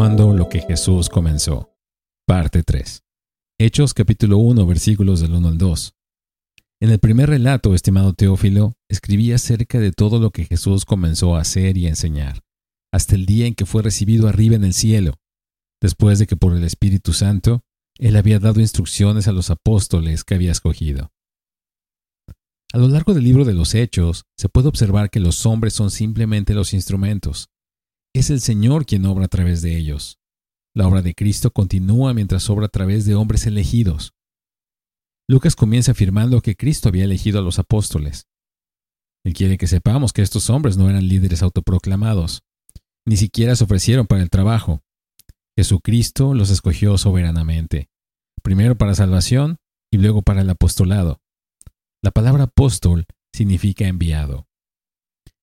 Lo que Jesús comenzó. Parte 3. Hechos capítulo 1 versículos del 1 al 2. En el primer relato, estimado Teófilo, escribí acerca de todo lo que Jesús comenzó a hacer y a enseñar, hasta el día en que fue recibido arriba en el cielo, después de que por el Espíritu Santo él había dado instrucciones a los apóstoles que había escogido. A lo largo del libro de los Hechos, se puede observar que los hombres son simplemente los instrumentos, es el Señor quien obra a través de ellos. La obra de Cristo continúa mientras obra a través de hombres elegidos. Lucas comienza afirmando que Cristo había elegido a los apóstoles. Él quiere que sepamos que estos hombres no eran líderes autoproclamados, ni siquiera se ofrecieron para el trabajo. Jesucristo los escogió soberanamente, primero para salvación y luego para el apostolado. La palabra apóstol significa enviado.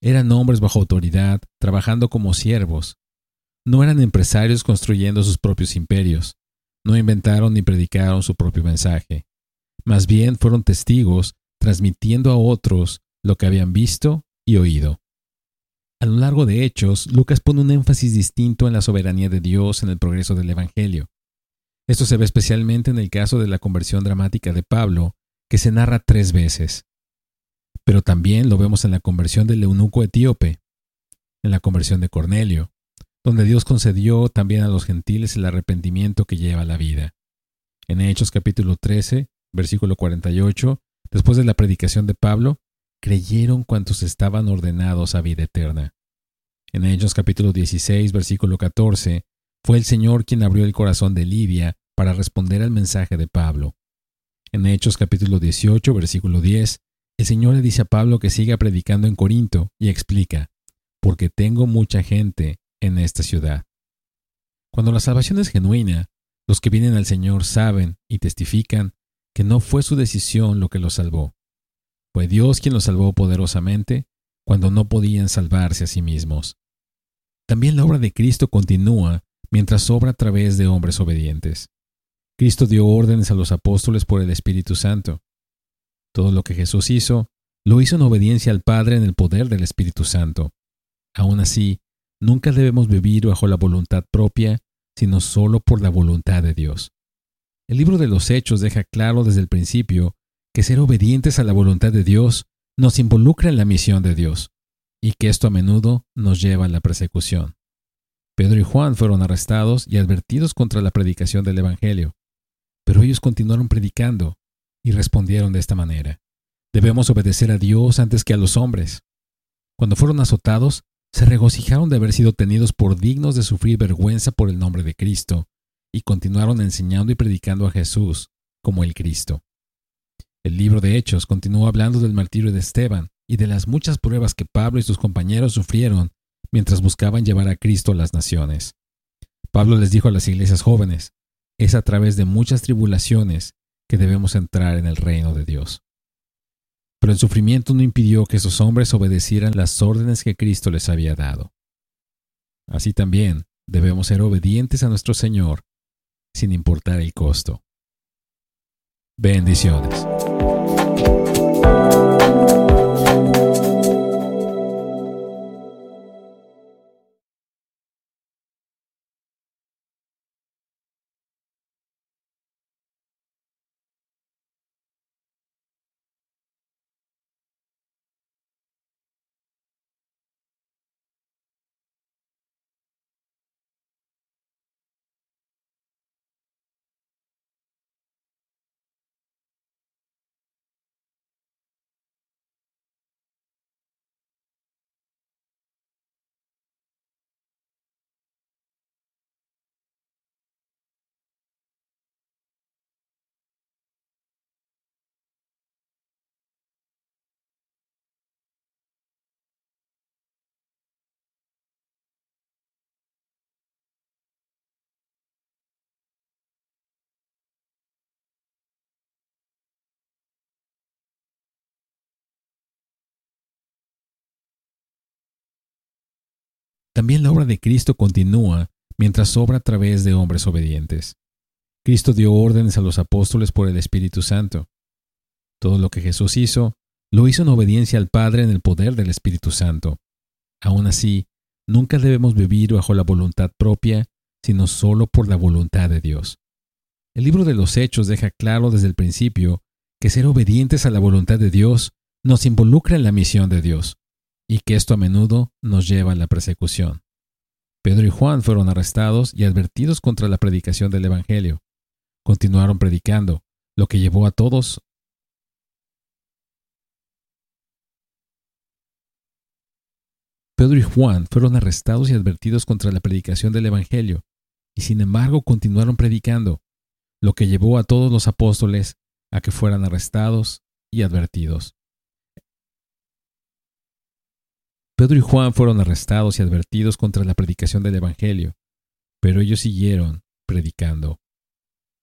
Eran hombres bajo autoridad, trabajando como siervos. No eran empresarios construyendo sus propios imperios. No inventaron ni predicaron su propio mensaje. Más bien fueron testigos, transmitiendo a otros lo que habían visto y oído. A lo largo de Hechos, Lucas pone un énfasis distinto en la soberanía de Dios en el progreso del Evangelio. Esto se ve especialmente en el caso de la conversión dramática de Pablo, que se narra tres veces pero también lo vemos en la conversión del eunuco etíope, en la conversión de Cornelio, donde Dios concedió también a los gentiles el arrepentimiento que lleva la vida. En Hechos capítulo 13, versículo 48, después de la predicación de Pablo, creyeron cuantos estaban ordenados a vida eterna. En Hechos capítulo 16, versículo 14, fue el Señor quien abrió el corazón de Lidia para responder al mensaje de Pablo. En Hechos capítulo 18, versículo 10, el Señor le dice a Pablo que siga predicando en Corinto y explica, porque tengo mucha gente en esta ciudad. Cuando la salvación es genuina, los que vienen al Señor saben y testifican que no fue su decisión lo que los salvó. Fue Dios quien los salvó poderosamente cuando no podían salvarse a sí mismos. También la obra de Cristo continúa mientras obra a través de hombres obedientes. Cristo dio órdenes a los apóstoles por el Espíritu Santo. Todo lo que Jesús hizo, lo hizo en obediencia al Padre en el poder del Espíritu Santo. Aún así, nunca debemos vivir bajo la voluntad propia, sino solo por la voluntad de Dios. El libro de los Hechos deja claro desde el principio que ser obedientes a la voluntad de Dios nos involucra en la misión de Dios, y que esto a menudo nos lleva a la persecución. Pedro y Juan fueron arrestados y advertidos contra la predicación del Evangelio, pero ellos continuaron predicando, y respondieron de esta manera, debemos obedecer a Dios antes que a los hombres. Cuando fueron azotados, se regocijaron de haber sido tenidos por dignos de sufrir vergüenza por el nombre de Cristo, y continuaron enseñando y predicando a Jesús como el Cristo. El libro de Hechos continúa hablando del martirio de Esteban y de las muchas pruebas que Pablo y sus compañeros sufrieron mientras buscaban llevar a Cristo a las naciones. Pablo les dijo a las iglesias jóvenes, es a través de muchas tribulaciones que debemos entrar en el reino de Dios. Pero el sufrimiento no impidió que esos hombres obedecieran las órdenes que Cristo les había dado. Así también debemos ser obedientes a nuestro Señor, sin importar el costo. Bendiciones. También la obra de Cristo continúa mientras obra a través de hombres obedientes. Cristo dio órdenes a los apóstoles por el Espíritu Santo. Todo lo que Jesús hizo, lo hizo en obediencia al Padre en el poder del Espíritu Santo. Aún así, nunca debemos vivir bajo la voluntad propia, sino solo por la voluntad de Dios. El libro de los Hechos deja claro desde el principio que ser obedientes a la voluntad de Dios nos involucra en la misión de Dios, y que esto a menudo nos lleva a la persecución. Pedro y Juan fueron arrestados y advertidos contra la predicación del Evangelio. Continuaron predicando, lo que llevó a todos Pedro y Juan fueron arrestados y advertidos contra la predicación del Evangelio, y sin embargo continuaron predicando, lo que llevó a todos los apóstoles a que fueran arrestados y advertidos. Pedro y Juan fueron arrestados y advertidos contra la predicación del Evangelio, pero ellos siguieron predicando.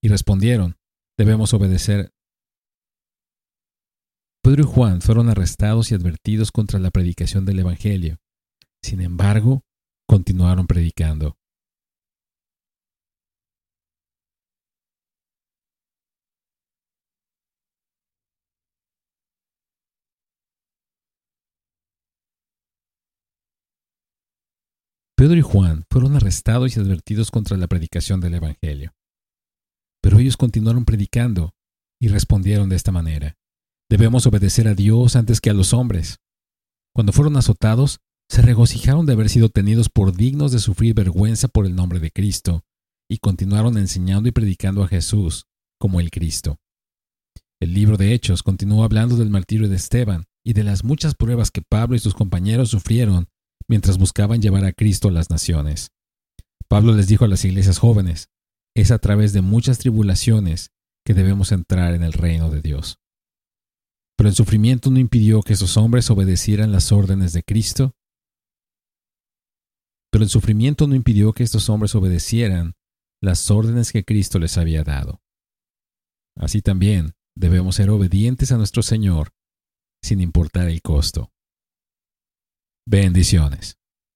Y respondieron, debemos obedecer. Pedro y Juan fueron arrestados y advertidos contra la predicación del Evangelio. Sin embargo, continuaron predicando. Pedro y Juan fueron arrestados y advertidos contra la predicación del Evangelio. Pero ellos continuaron predicando y respondieron de esta manera. Debemos obedecer a Dios antes que a los hombres. Cuando fueron azotados, se regocijaron de haber sido tenidos por dignos de sufrir vergüenza por el nombre de Cristo, y continuaron enseñando y predicando a Jesús como el Cristo. El libro de Hechos continuó hablando del martirio de Esteban y de las muchas pruebas que Pablo y sus compañeros sufrieron mientras buscaban llevar a Cristo a las naciones. Pablo les dijo a las iglesias jóvenes, es a través de muchas tribulaciones que debemos entrar en el reino de Dios. Pero el sufrimiento no impidió que esos hombres obedecieran las órdenes de Cristo. Pero el sufrimiento no impidió que estos hombres obedecieran las órdenes que Cristo les había dado. Así también debemos ser obedientes a nuestro Señor sin importar el costo. Bendiciones.